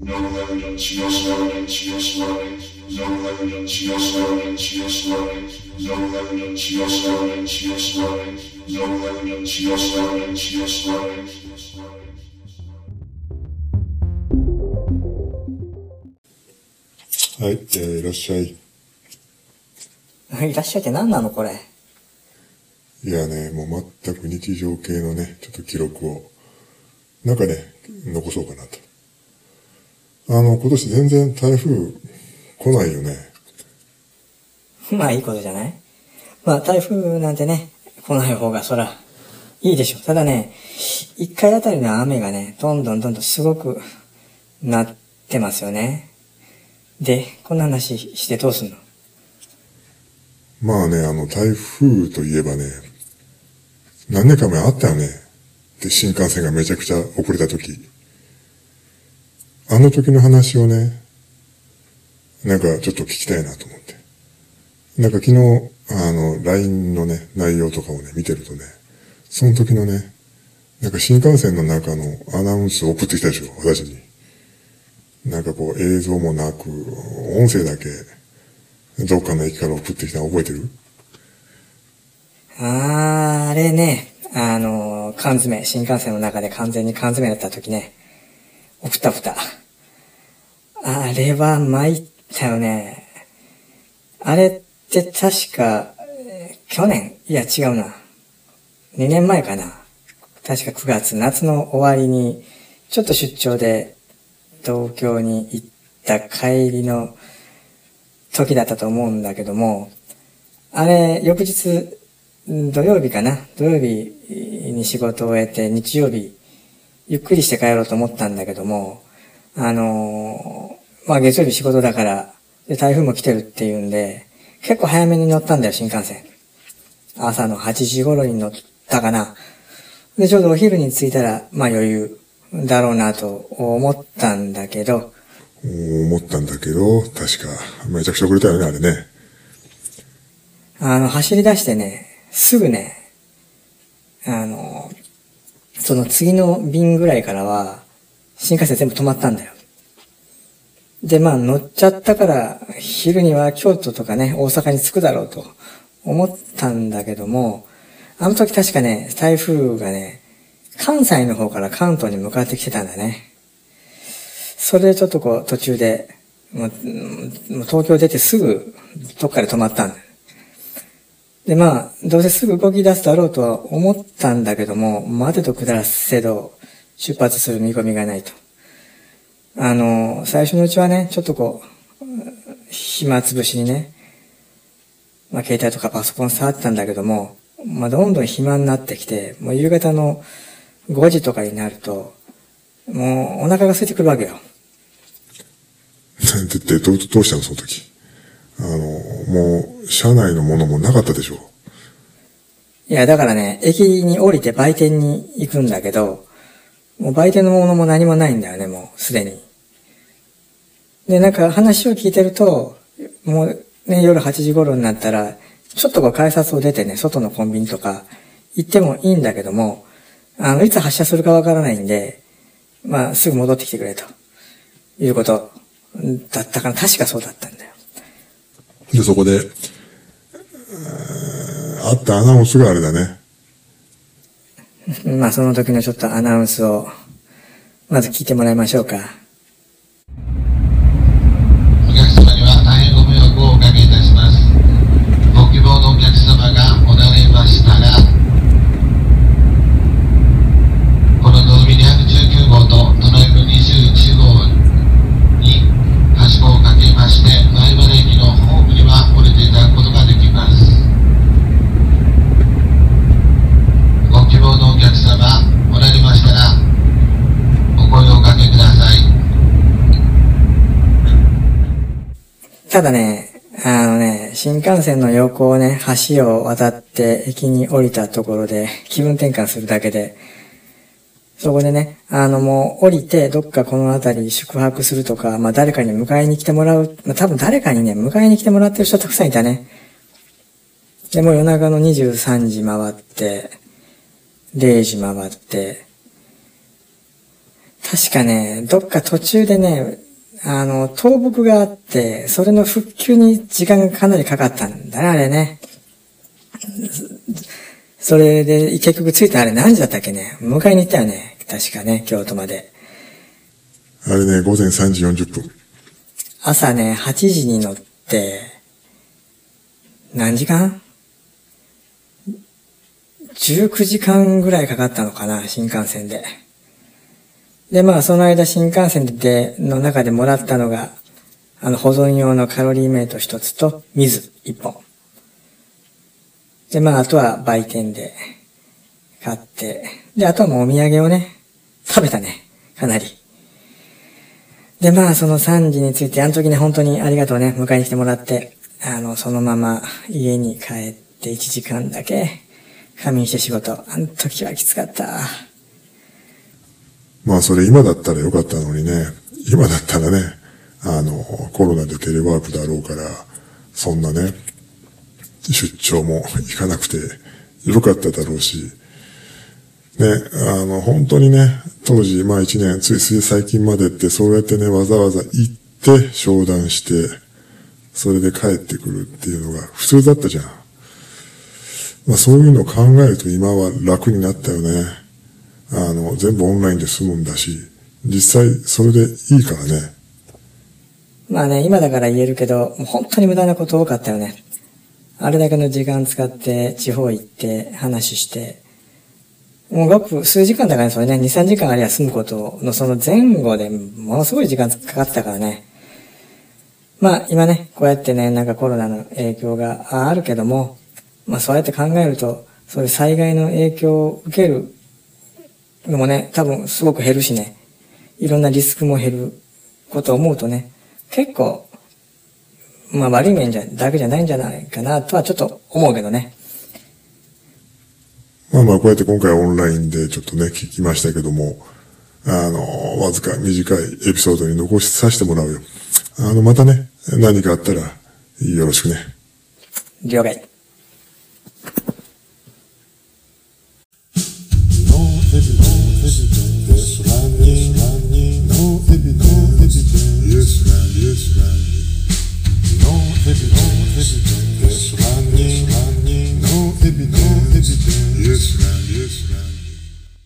はい、えーいらっしゃい。いらっしゃいって何なのこれ？いやね、もう全く日常系のね、ちょっと記録を、なんかね、残そうかなと。あの、今年全然台風来ないよね。まあいいことじゃない？まあ台風なんてね、来ない方がそら、いいでしょ。ただね、一回あたりの雨がね、どんどんどんどんすごくなってますよね。で、こんな話してどうすんの？まあね、あの、台風といえばね、何年か前あったよね。で、新幹線がめちゃくちゃ遅れた時。あの時の話をね、なんかちょっと聞きたいなと思って。なんか昨日、あの、LINE のね、内容とかをね、見てるとね、その時のね、なんか新幹線の中のアナウンスを送ってきたでしょ、私に。なんかこう映像もなく、音声だけ、どっかの駅から送ってきたの覚えてる？あー、あれね、あの、缶詰、新幹線の中で完全に缶詰だった時ね、送ったふた。あれは参ったよね。あれって確か、去年？いや違うな。2年前かな。確か9月、夏の終わりに、ちょっと出張で東京に行った帰りの時だったと思うんだけども、あれ、翌日、土曜日かな？土曜日に仕事を終えて、日曜日、ゆっくりして帰ろうと思ったんだけども、あのーまあ月曜日仕事だから、で、台風も来てるっていうんで、結構早めに乗ったんだよ、新幹線。朝の8時頃に乗ったかな。で、ちょうどお昼に着いたら、まあ余裕だろうなと思ったんだけど、思ったんだけど、確か、めちゃくちゃ遅れたよね、あれね。あの、走り出してね、すぐね、あの、その次の便ぐらいからは、新幹線全部止まったんだよ。で、まあ乗っちゃったから、昼には京都とかね、大阪に着くだろうと思ったんだけども、あの時確かね、台風がね、関西の方から関東に向かってきてたんだね。それでちょっとこう途中で、もう東京出てすぐどっかで止まったんだよ。で、まあ、どうせすぐ動き出すだろうとは思ったんだけども、待てと下らせど、出発する見込みがないと。あの、最初のうちはね、ちょっとこう、暇つぶしにね、まあ、携帯とかパソコン触ってたんだけども、まあ、どんどん暇になってきて、もう夕方の5時とかになると、もうお腹が空いてくるわけよ。で、で、どう、どうしたの、その時？あの、もう、車内のものもなかったでしょう。いや、だからね、駅に降りて売店に行くんだけど、もう売店のものも何もないんだよね、もうすでに。で、なんか話を聞いてると、もうね、夜8時頃になったら、ちょっとこう改札を出てね、外のコンビニとか行ってもいいんだけども、あの、いつ発車するかわからないんで、まあ、すぐ戻ってきてくれと、いうことだったかな。確かそうだったん。で、そこで、あったアナウンスがあれだね。まあ、その時のちょっとアナウンスを、まず聞いてもらいましょうか。お客様には大変ご迷惑をおかけいたします。ご希望のお客様がおられましたら、こののぞみ219号と隣の21号にはしごをかけまして、前原駅のホームには降りていただくことができます。ご希望のお客様おられましたら、お声をおかけください。ただね、あのね、新幹線の横をね、橋を渡って駅に降りたところで気分転換するだけで、そこでね、あのもう降りてどっかこの辺り宿泊するとか、まあ誰かに迎えに来てもらう、まあ多分誰かにね、迎えに来てもらってる人たくさんいたね。でも夜中の23時回って、0時回って、確かね、どっか途中でね、あの、倒木があって、それの復旧に時間がかなりかかったんだね、あれね。それで、結局着いたあれ何時だったっけね？迎えに行ったよね。確かね、京都まで。あれね、午前3時40分。朝ね、8時に乗って、何時間 ?19 時間ぐらいかかったのかな、新幹線で。で、まあ、その間新幹線で、の中でもらったのが、あの、保存用のカロリーメイト一つと、水一本。で、まあ、あとは売店で買って、で、あとはもうお土産をね、食べたね、かなり。で、まあ、その3時について、あの時ね、本当にありがとうね、迎えに来てもらって、あの、そのまま家に帰って1時間だけ仮眠して仕事。あの時はきつかった。まあそれ今だったらよかったのにね、今だったらね、あの、コロナでテレワークだろうから、そんなね、出張も行かなくてよかっただろうし、ね、あの、本当にね、当時、まあ一年、ついつい最近までって、そうやってね、わざわざ行って、商談して、それで帰ってくるっていうのが普通だったじゃん。まあそういうのを考えると今は楽になったよね。あの、全部オンラインで済むんだし、実際それでいいからね。まあね、今だから言えるけど、本当に無駄なこと多かったよね。あれだけの時間使って、地方行って、話して、もうごく数時間だからね、それね、2、3時間ありゃ済むことのその前後でものすごい時間かかったからね。まあ今ね、こうやってね、なんかコロナの影響があるけども、まあそうやって考えると、そういう災害の影響を受けるのもね、多分すごく減るしね、いろんなリスクも減ることを思うとね、結構、まあ悪い面じゃ、だけじゃないんじゃないかなとはちょっと思うけどね。まあまあこうやって今回オンラインでちょっとね、聞きましたけども、あの、わずか短いエピソードに残しさせてもらうよ。あの、またね、何かあったらよろしくね。了解。